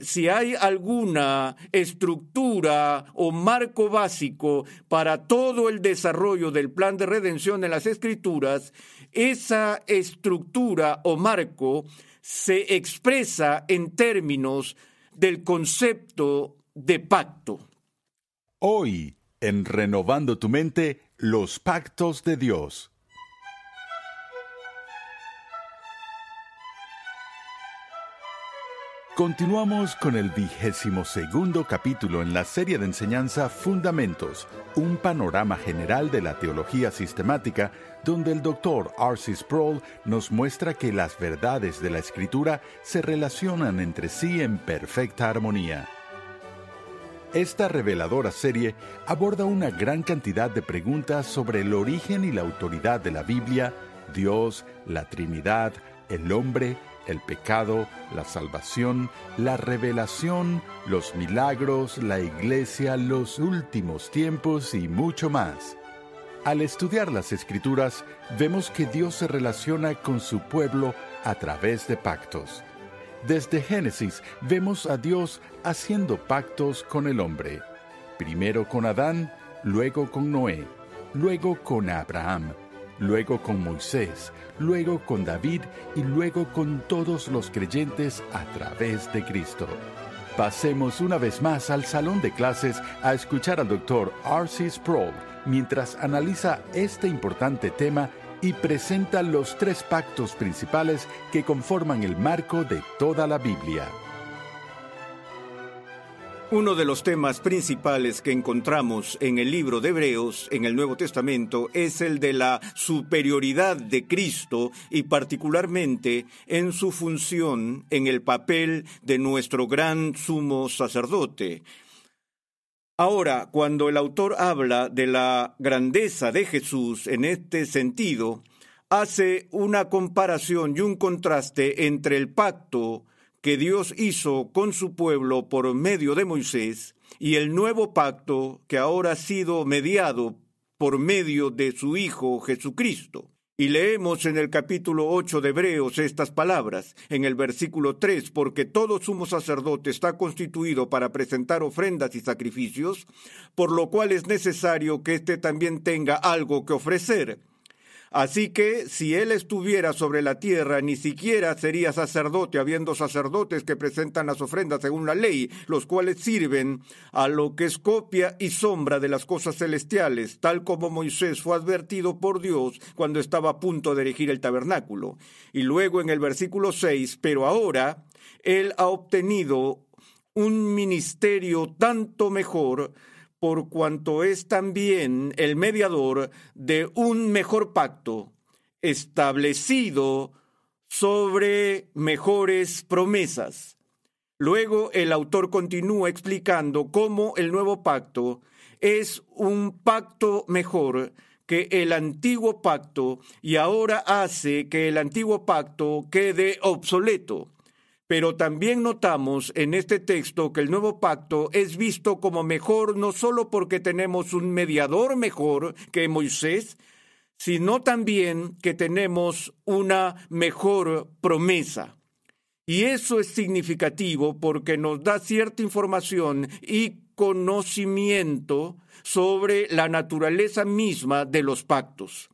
si hay alguna estructura o marco básico para todo el desarrollo del plan de redención en las escrituras, esa estructura o marco se expresa en términos del concepto de pacto. Hoy, en Renovando tu mente, los pactos de Dios. Continuamos con el vigésimo segundo capítulo en la serie de enseñanza Fundamentos, un panorama general de la teología sistemática, donde el doctor R.C. Sproul nos muestra que las verdades de la Escritura se relacionan entre sí en perfecta armonía. Esta reveladora serie aborda una gran cantidad de preguntas sobre el origen y la autoridad de la Biblia, Dios, la Trinidad, el hombre, el pecado, la salvación, la revelación, los milagros, la iglesia, los últimos tiempos y mucho más. Al estudiar las escrituras, vemos que Dios se relaciona con su pueblo a través de pactos. Desde Génesis vemos a Dios haciendo pactos con el hombre, primero con Adán, luego con Noé, luego con Abraham, luego con Moisés, luego con David y luego con todos los creyentes a través de Cristo. Pasemos una vez más al salón de clases a escuchar al doctor R.C. Sproul mientras analiza este importante tema y presenta los tres pactos principales que conforman el marco de toda la Biblia. Uno de los temas principales que encontramos en el libro de Hebreos, en el Nuevo Testamento, es el de la superioridad de Cristo y particularmente en su función en el papel de nuestro gran sumo sacerdote. Ahora, cuando el autor habla de la grandeza de Jesús en este sentido, hace una comparación y un contraste entre el pacto que Dios hizo con su pueblo por medio de Moisés y el nuevo pacto que ahora ha sido mediado por medio de su Hijo Jesucristo. Y leemos en el capítulo 8 de Hebreos estas palabras, en el versículo 3, porque todo sumo sacerdote está constituido para presentar ofrendas y sacrificios, por lo cual es necesario que éste también tenga algo que ofrecer. Así que si él estuviera sobre la tierra, ni siquiera sería sacerdote, habiendo sacerdotes que presentan las ofrendas según la ley, los cuales sirven a lo que es copia y sombra de las cosas celestiales, tal como Moisés fue advertido por Dios cuando estaba a punto de erigir el tabernáculo. Y luego en el versículo 6, pero ahora él ha obtenido un ministerio tanto mejor por cuanto es también el mediador de un mejor pacto establecido sobre mejores promesas. Luego el autor continúa explicando cómo el nuevo pacto es un pacto mejor que el antiguo pacto y ahora hace que el antiguo pacto quede obsoleto. Pero también notamos en este texto que el nuevo pacto es visto como mejor no solo porque tenemos un mediador mejor que Moisés, sino también que tenemos una mejor promesa. Y eso es significativo porque nos da cierta información y conocimiento sobre la naturaleza misma de los pactos.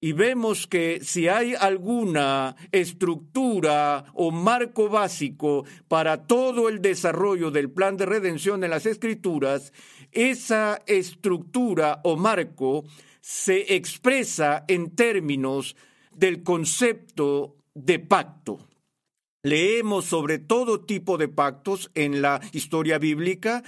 Y vemos que si hay alguna estructura o marco básico para todo el desarrollo del plan de redención en las escrituras, esa estructura o marco se expresa en términos del concepto de pacto. Leemos sobre todo tipo de pactos en la historia bíblica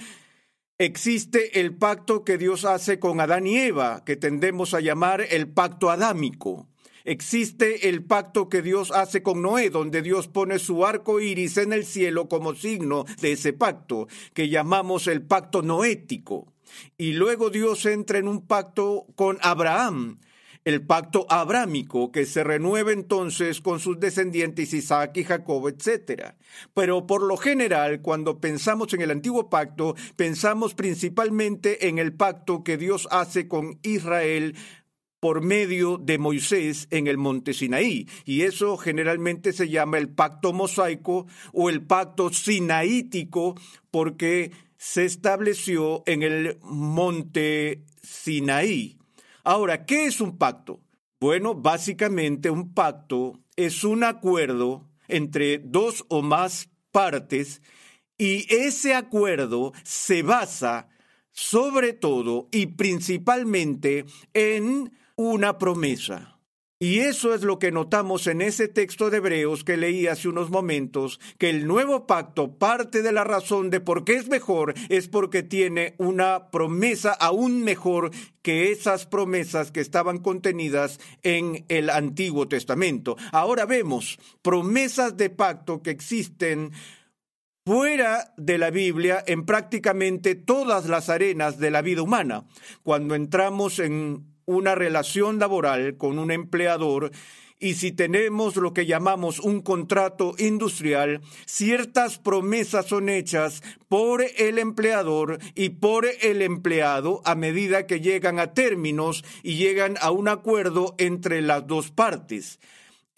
Existe el pacto que Dios hace con Adán y Eva, que tendemos a llamar el pacto adámico. Existe el pacto que Dios hace con Noé, donde Dios pone su arco iris en el cielo como signo de ese pacto, que llamamos el pacto noético. Y luego Dios entra en un pacto con Abraham, el pacto abrámico que se renueva entonces con sus descendientes Isaac y Jacob, etc. Pero por lo general, cuando pensamos en el antiguo pacto, pensamos principalmente en el pacto que Dios hace con Israel por medio de Moisés en el monte Sinaí. Y eso generalmente se llama el pacto mosaico o el pacto sinaítico porque se estableció en el monte Sinaí. Ahora, ¿qué es un pacto? Bueno, básicamente un pacto es un acuerdo entre dos o más partes y ese acuerdo se basa sobre todo y principalmente en una promesa. Y eso es lo que notamos en ese texto de Hebreos que leí hace unos momentos, que el nuevo pacto parte de la razón de por qué es mejor, es porque tiene una promesa aún mejor que esas promesas que estaban contenidas en el Antiguo Testamento. Ahora vemos promesas de pacto que existen fuera de la Biblia en prácticamente todas las arenas de la vida humana. Cuando entramos en una relación laboral con un empleador y si tenemos lo que llamamos un contrato industrial, ciertas promesas son hechas por el empleador y por el empleado a medida que llegan a términos y llegan a un acuerdo entre las dos partes.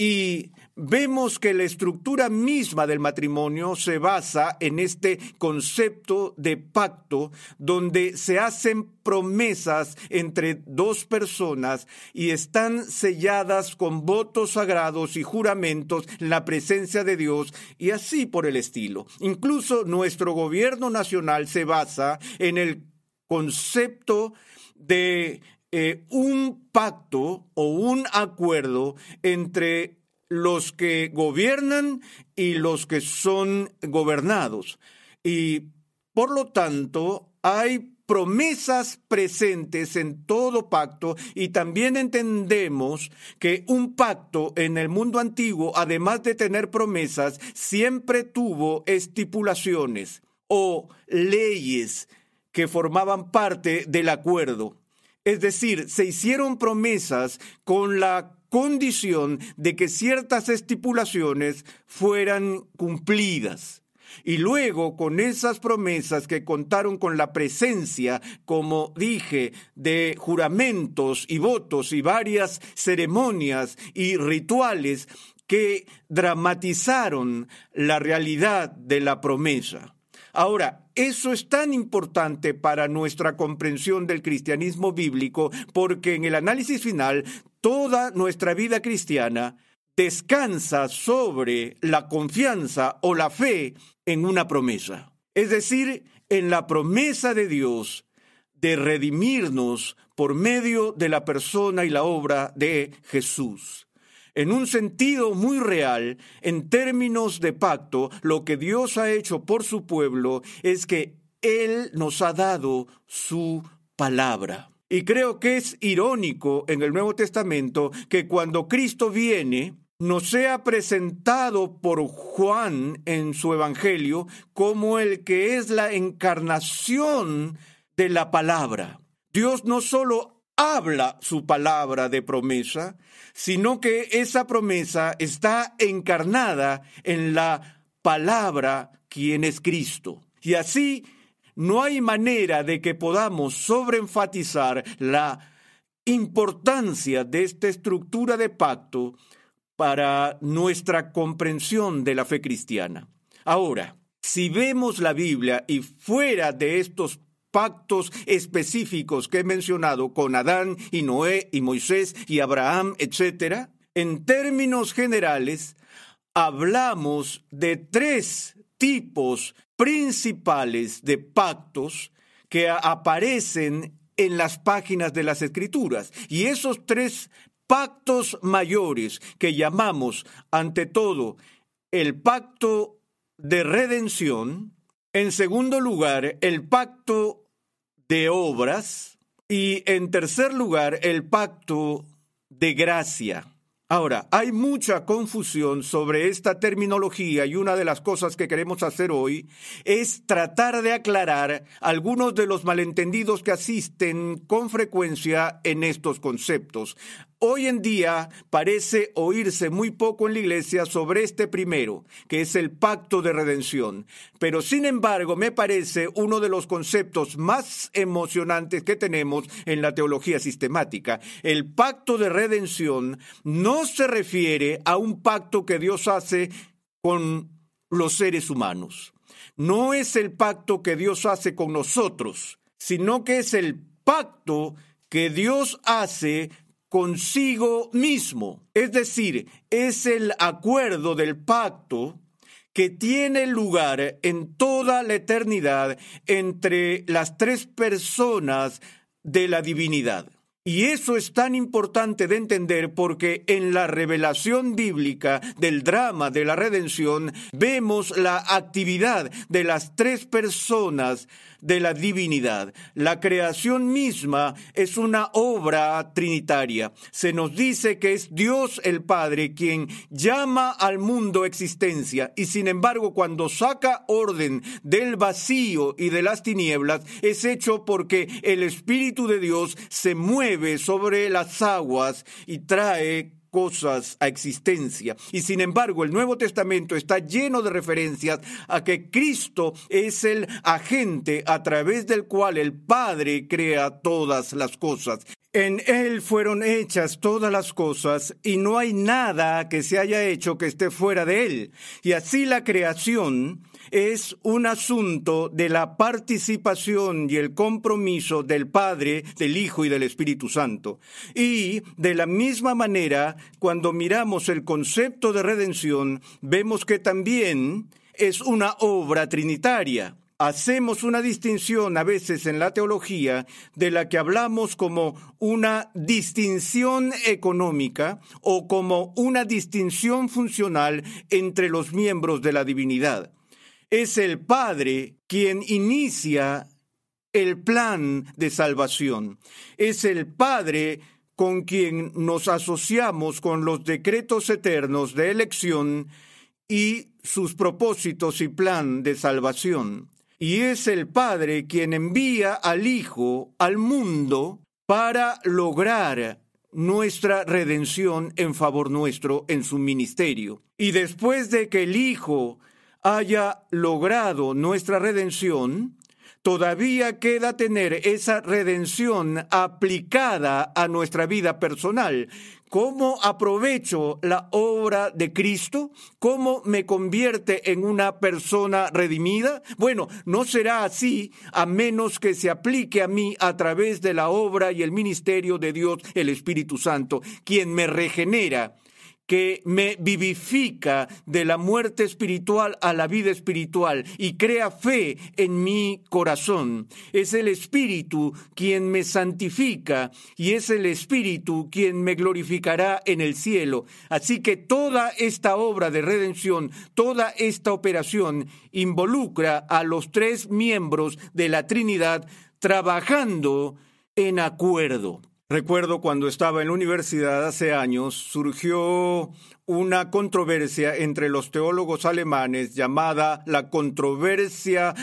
Y vemos que la estructura misma del matrimonio se basa en este concepto de pacto donde se hacen promesas entre dos personas y están selladas con votos sagrados y juramentos en la presencia de Dios y así por el estilo. Incluso nuestro gobierno nacional se basa en el concepto de eh, un pacto o un acuerdo entre los que gobiernan y los que son gobernados. Y por lo tanto, hay promesas presentes en todo pacto y también entendemos que un pacto en el mundo antiguo, además de tener promesas, siempre tuvo estipulaciones o leyes que formaban parte del acuerdo. Es decir, se hicieron promesas con la condición de que ciertas estipulaciones fueran cumplidas. Y luego, con esas promesas que contaron con la presencia, como dije, de juramentos y votos y varias ceremonias y rituales que dramatizaron la realidad de la promesa. Ahora, eso es tan importante para nuestra comprensión del cristianismo bíblico porque en el análisis final toda nuestra vida cristiana descansa sobre la confianza o la fe en una promesa. Es decir, en la promesa de Dios de redimirnos por medio de la persona y la obra de Jesús. En un sentido muy real, en términos de pacto, lo que Dios ha hecho por su pueblo es que Él nos ha dado su palabra. Y creo que es irónico en el Nuevo Testamento que cuando Cristo viene, nos sea presentado por Juan en su Evangelio como el que es la encarnación de la palabra. Dios no solo habla su palabra de promesa, sino que esa promesa está encarnada en la palabra quien es Cristo. Y así no hay manera de que podamos sobreenfatizar la importancia de esta estructura de pacto para nuestra comprensión de la fe cristiana. Ahora, si vemos la Biblia y fuera de estos pactos específicos que he mencionado con Adán y Noé y Moisés y Abraham, etc., en términos generales, hablamos de tres tipos principales de pactos que aparecen en las páginas de las escrituras. Y esos tres pactos mayores que llamamos, ante todo, el pacto de redención, en segundo lugar, el pacto de obras y en tercer lugar, el pacto de gracia. Ahora, hay mucha confusión sobre esta terminología y una de las cosas que queremos hacer hoy es tratar de aclarar algunos de los malentendidos que asisten con frecuencia en estos conceptos. Hoy en día parece oírse muy poco en la iglesia sobre este primero, que es el pacto de redención. Pero sin embargo, me parece uno de los conceptos más emocionantes que tenemos en la teología sistemática. El pacto de redención no se refiere a un pacto que Dios hace con los seres humanos. No es el pacto que Dios hace con nosotros, sino que es el pacto que Dios hace consigo mismo. Es decir, es el acuerdo del pacto que tiene lugar en toda la eternidad entre las tres personas de la divinidad. Y eso es tan importante de entender porque en la revelación bíblica del drama de la redención vemos la actividad de las tres personas de la divinidad. La creación misma es una obra trinitaria. Se nos dice que es Dios el Padre quien llama al mundo existencia y sin embargo cuando saca orden del vacío y de las tinieblas es hecho porque el Espíritu de Dios se mueve sobre las aguas y trae cosas a existencia. Y sin embargo, el Nuevo Testamento está lleno de referencias a que Cristo es el agente a través del cual el Padre crea todas las cosas. En Él fueron hechas todas las cosas y no hay nada que se haya hecho que esté fuera de Él. Y así la creación es un asunto de la participación y el compromiso del Padre, del Hijo y del Espíritu Santo. Y de la misma manera, cuando miramos el concepto de redención, vemos que también es una obra trinitaria hacemos una distinción a veces en la teología de la que hablamos como una distinción económica o como una distinción funcional entre los miembros de la divinidad. Es el Padre quien inicia el plan de salvación. Es el Padre con quien nos asociamos con los decretos eternos de elección y sus propósitos y plan de salvación y es el Padre quien envía al Hijo al mundo para lograr nuestra redención en favor nuestro en su ministerio. Y después de que el Hijo haya logrado nuestra redención, todavía queda tener esa redención aplicada a nuestra vida personal. ¿Cómo aprovecho la obra de Cristo? ¿Cómo me convierte en una persona redimida? Bueno, no será así a menos que se aplique a mí a través de la obra y el ministerio de Dios, el Espíritu Santo, quien me regenera que me vivifica de la muerte espiritual a la vida espiritual y crea fe en mi corazón. Es el Espíritu quien me santifica y es el Espíritu quien me glorificará en el cielo. Así que toda esta obra de redención, toda esta operación involucra a los tres miembros de la Trinidad trabajando en acuerdo. Recuerdo cuando estaba en la universidad hace años, surgió una controversia entre los teólogos alemanes llamada la controversia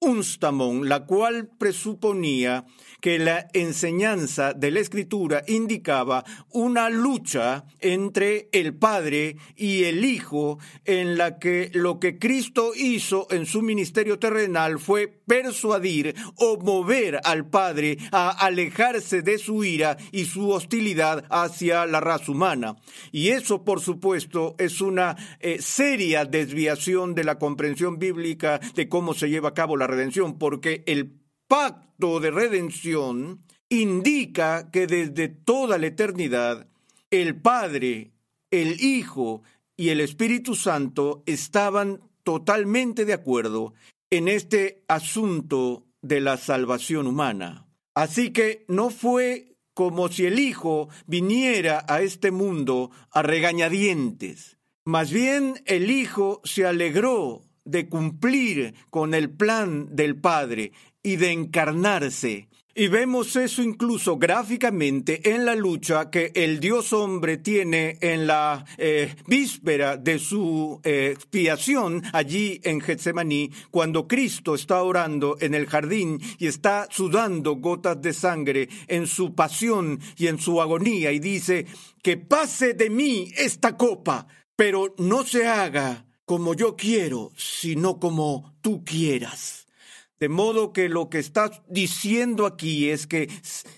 Unstamon, la cual presuponía que la enseñanza de la escritura indicaba una lucha entre el Padre y el Hijo en la que lo que Cristo hizo en su ministerio terrenal fue persuadir o mover al Padre a alejarse de su ira y su hostilidad hacia la raza humana. Y eso, por supuesto, es una eh, seria desviación de la comprensión bíblica de cómo se lleva a cabo la redención, porque el pacto de redención indica que desde toda la eternidad el Padre, el Hijo y el Espíritu Santo estaban totalmente de acuerdo en este asunto de la salvación humana. Así que no fue como si el Hijo viniera a este mundo a regañadientes. Más bien el Hijo se alegró de cumplir con el plan del Padre y de encarnarse y vemos eso incluso gráficamente en la lucha que el Dios hombre tiene en la eh, víspera de su eh, expiación allí en Getsemaní, cuando Cristo está orando en el jardín y está sudando gotas de sangre en su pasión y en su agonía y dice, que pase de mí esta copa, pero no se haga como yo quiero, sino como tú quieras. De modo que lo que está diciendo aquí es que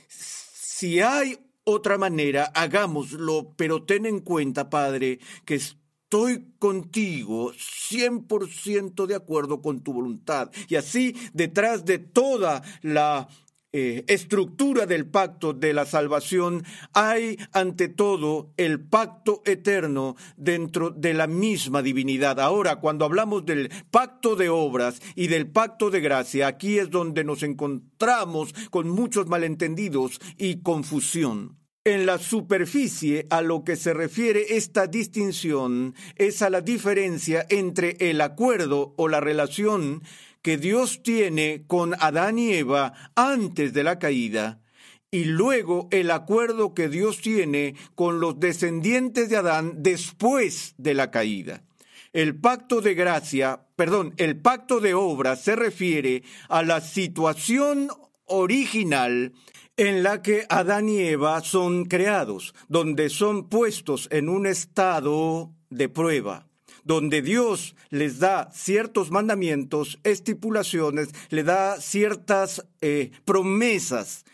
si hay otra manera, hagámoslo, pero ten en cuenta, Padre, que estoy contigo 100% de acuerdo con tu voluntad. Y así, detrás de toda la eh, estructura del pacto de la salvación, hay ante todo el pacto eterno dentro de la misma divinidad. Ahora, cuando hablamos del pacto de obras y del pacto de gracia, aquí es donde nos encontramos con muchos malentendidos y confusión. En la superficie a lo que se refiere esta distinción es a la diferencia entre el acuerdo o la relación que Dios tiene con Adán y Eva antes de la caída y luego el acuerdo que Dios tiene con los descendientes de Adán después de la caída. El pacto de gracia, perdón, el pacto de obra se refiere a la situación original en la que Adán y Eva son creados, donde son puestos en un estado de prueba donde Dios les da ciertos mandamientos, estipulaciones, le da ciertas eh, promesas.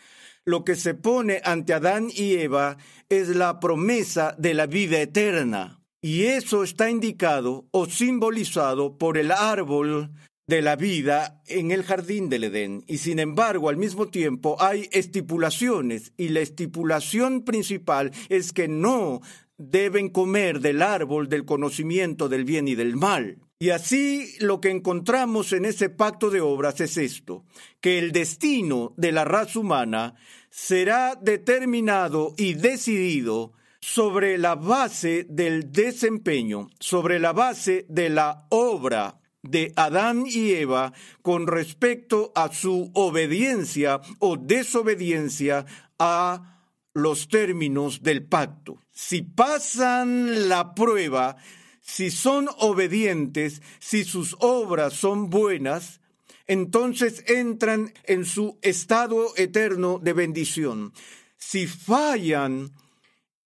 Lo que se pone ante Adán y Eva es la promesa de la vida eterna. Y eso está indicado o simbolizado por el árbol de la vida en el jardín del Edén. Y sin embargo, al mismo tiempo hay estipulaciones y la estipulación principal es que no deben comer del árbol del conocimiento del bien y del mal. Y así lo que encontramos en ese pacto de obras es esto, que el destino de la raza humana será determinado y decidido sobre la base del desempeño, sobre la base de la obra de Adán y Eva con respecto a su obediencia o desobediencia a los términos del pacto. Si pasan la prueba, si son obedientes, si sus obras son buenas, entonces entran en su estado eterno de bendición. Si fallan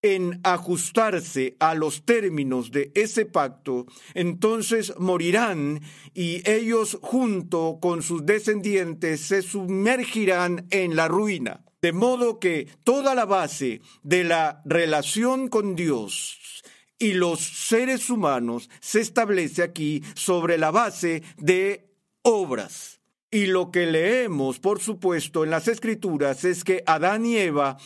en ajustarse a los términos de ese pacto, entonces morirán y ellos junto con sus descendientes se sumergirán en la ruina. De modo que toda la base de la relación con Dios y los seres humanos se establece aquí sobre la base de obras. Y lo que leemos, por supuesto, en las escrituras es que Adán y Eva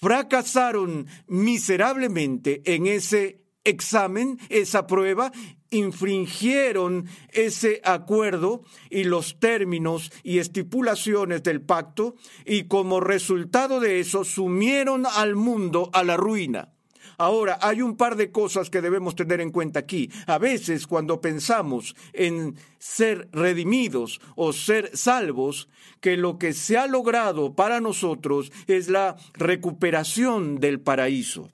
fracasaron miserablemente en ese examen, esa prueba, infringieron ese acuerdo y los términos y estipulaciones del pacto y como resultado de eso sumieron al mundo a la ruina. Ahora, hay un par de cosas que debemos tener en cuenta aquí. A veces cuando pensamos en ser redimidos o ser salvos, que lo que se ha logrado para nosotros es la recuperación del paraíso.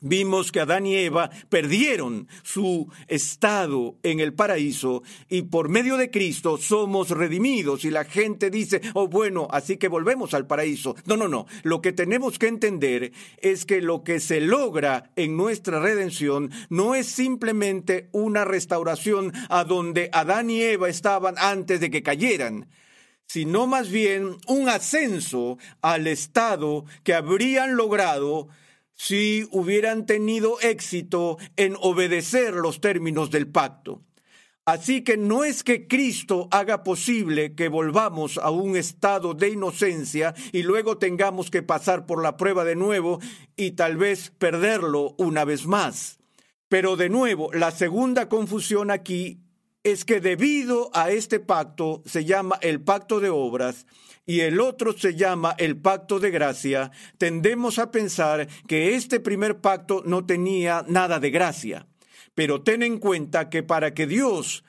Vimos que Adán y Eva perdieron su estado en el paraíso y por medio de Cristo somos redimidos y la gente dice, oh bueno, así que volvemos al paraíso. No, no, no. Lo que tenemos que entender es que lo que se logra en nuestra redención no es simplemente una restauración a donde Adán y Eva estaban antes de que cayeran sino más bien un ascenso al estado que habrían logrado si hubieran tenido éxito en obedecer los términos del pacto. Así que no es que Cristo haga posible que volvamos a un estado de inocencia y luego tengamos que pasar por la prueba de nuevo y tal vez perderlo una vez más. Pero de nuevo, la segunda confusión aquí es que debido a este pacto se llama el pacto de obras y el otro se llama el pacto de gracia, tendemos a pensar que este primer pacto no tenía nada de gracia. Pero ten en cuenta que para que Dios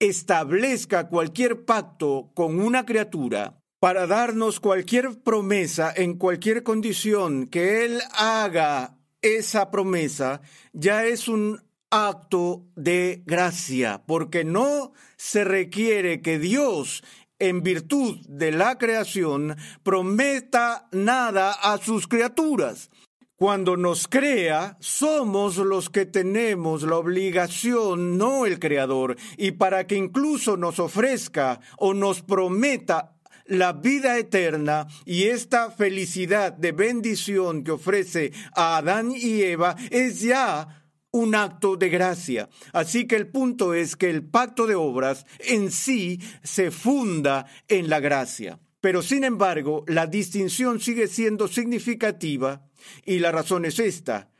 establezca cualquier pacto con una criatura, para darnos cualquier promesa en cualquier condición que Él haga esa promesa, ya es un acto de gracia, porque no se requiere que Dios en virtud de la creación, prometa nada a sus criaturas. Cuando nos crea, somos los que tenemos la obligación, no el Creador, y para que incluso nos ofrezca o nos prometa la vida eterna y esta felicidad de bendición que ofrece a Adán y Eva es ya un acto de gracia. Así que el punto es que el pacto de obras en sí se funda en la gracia. Pero sin embargo, la distinción sigue siendo significativa y la razón es esta,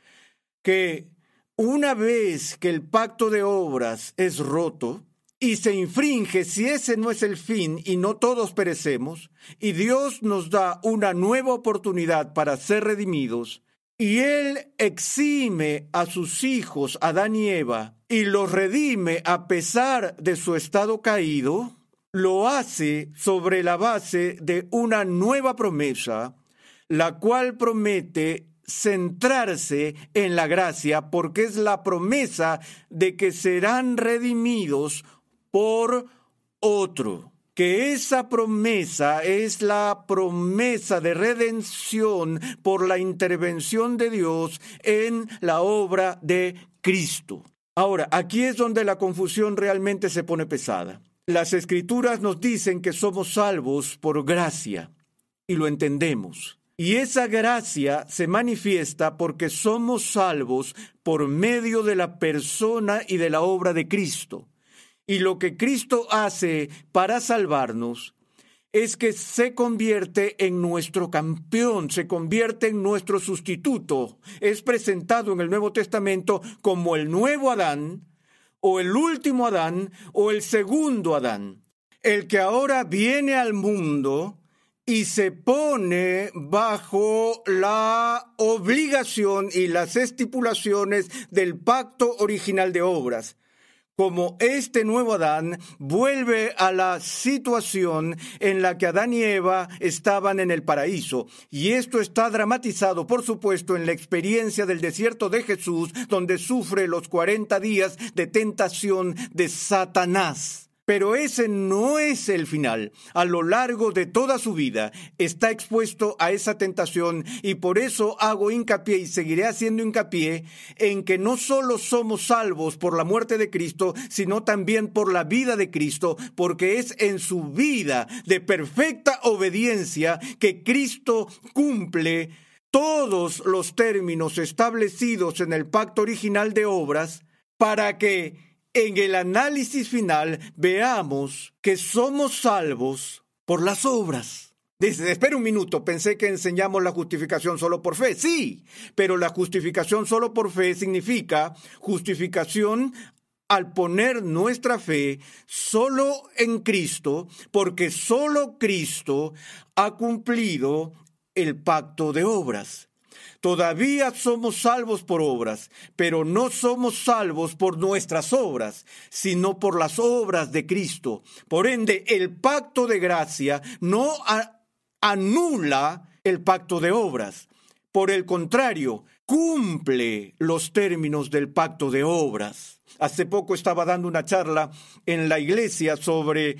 que una vez que el pacto de obras es roto y se infringe si ese no es el fin y no todos perecemos, y Dios nos da una nueva oportunidad para ser redimidos, y Él exime a sus hijos, Adán y Eva, y los redime a pesar de su estado caído, lo hace sobre la base de una nueva promesa la cual promete centrarse en la gracia porque es la promesa de que serán redimidos por otro. Que esa promesa es la promesa de redención por la intervención de Dios en la obra de Cristo. Ahora, aquí es donde la confusión realmente se pone pesada. Las escrituras nos dicen que somos salvos por gracia y lo entendemos. Y esa gracia se manifiesta porque somos salvos por medio de la persona y de la obra de Cristo. Y lo que Cristo hace para salvarnos es que se convierte en nuestro campeón, se convierte en nuestro sustituto. Es presentado en el Nuevo Testamento como el nuevo Adán, o el último Adán, o el segundo Adán. El que ahora viene al mundo y se pone bajo la obligación y las estipulaciones del pacto original de obras. Como este nuevo Adán vuelve a la situación en la que Adán y Eva estaban en el paraíso. Y esto está dramatizado, por supuesto, en la experiencia del desierto de Jesús, donde sufre los 40 días de tentación de Satanás. Pero ese no es el final. A lo largo de toda su vida está expuesto a esa tentación y por eso hago hincapié y seguiré haciendo hincapié en que no solo somos salvos por la muerte de Cristo, sino también por la vida de Cristo, porque es en su vida de perfecta obediencia que Cristo cumple todos los términos establecidos en el pacto original de obras para que en el análisis final veamos que somos salvos por las obras. Dice, espera un minuto, pensé que enseñamos la justificación solo por fe. Sí, pero la justificación solo por fe significa justificación al poner nuestra fe solo en Cristo, porque solo Cristo ha cumplido el pacto de obras. Todavía somos salvos por obras, pero no somos salvos por nuestras obras, sino por las obras de Cristo. Por ende, el pacto de gracia no anula el pacto de obras. Por el contrario, cumple los términos del pacto de obras. Hace poco estaba dando una charla en la iglesia sobre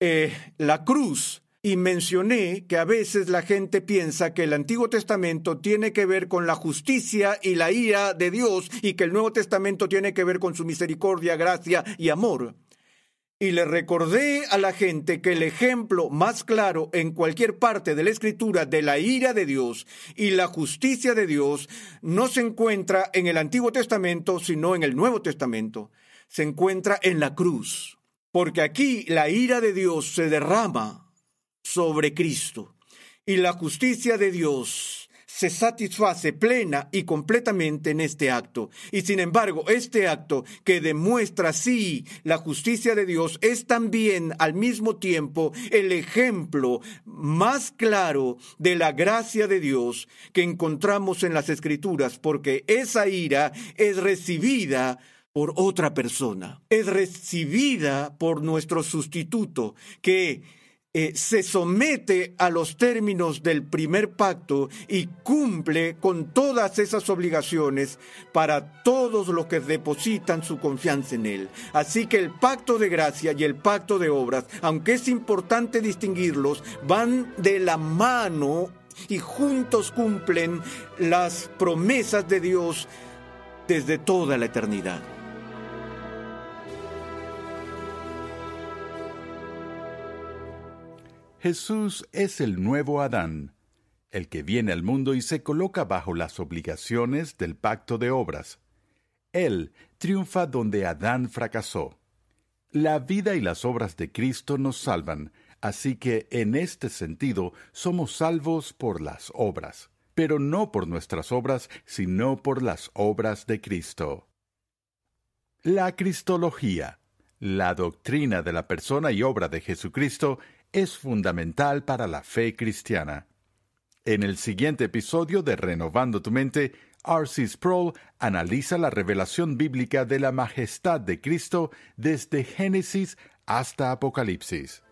eh, la cruz y mencioné que a veces la gente piensa que el Antiguo Testamento tiene que ver con la justicia y la ira de Dios y que el Nuevo Testamento tiene que ver con su misericordia, gracia y amor. Y le recordé a la gente que el ejemplo más claro en cualquier parte de la escritura de la ira de Dios y la justicia de Dios no se encuentra en el Antiguo Testamento, sino en el Nuevo Testamento. se encuentra en la cruz, porque aquí la ira de Dios se derrama sobre Cristo y la justicia de Dios se satisface plena y completamente en este acto. Y sin embargo, este acto que demuestra sí la justicia de Dios es también al mismo tiempo el ejemplo más claro de la gracia de Dios que encontramos en las Escrituras, porque esa ira es recibida por otra persona, es recibida por nuestro sustituto, que eh, se somete a los términos del primer pacto y cumple con todas esas obligaciones para todos los que depositan su confianza en Él. Así que el pacto de gracia y el pacto de obras, aunque es importante distinguirlos, van de la mano y juntos cumplen las promesas de Dios desde toda la eternidad. Jesús es el nuevo Adán, el que viene al mundo y se coloca bajo las obligaciones del pacto de obras. Él triunfa donde Adán fracasó. La vida y las obras de Cristo nos salvan, así que en este sentido somos salvos por las obras, pero no por nuestras obras, sino por las obras de Cristo. La Cristología, la doctrina de la persona y obra de Jesucristo, es fundamental para la fe cristiana. En el siguiente episodio de Renovando tu Mente, R.C. Sproul analiza la revelación bíblica de la majestad de Cristo desde Génesis hasta Apocalipsis.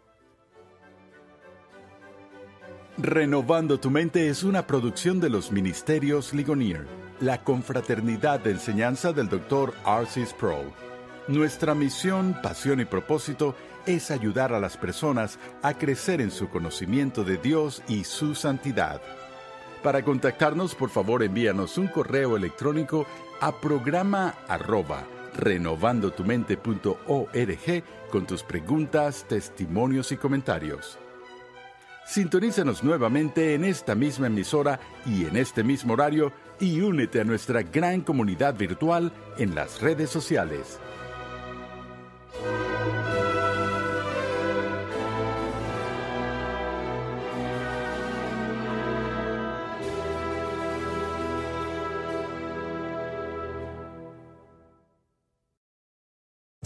Renovando tu Mente es una producción de los Ministerios Ligonier, la confraternidad de enseñanza del Dr. R.C. Sproul. Nuestra misión, pasión y propósito es ayudar a las personas a crecer en su conocimiento de Dios y su santidad. Para contactarnos, por favor, envíanos un correo electrónico a programa arroba renovandotumente.org con tus preguntas, testimonios y comentarios. Sintonízanos nuevamente en esta misma emisora y en este mismo horario y únete a nuestra gran comunidad virtual en las redes sociales. Thank you.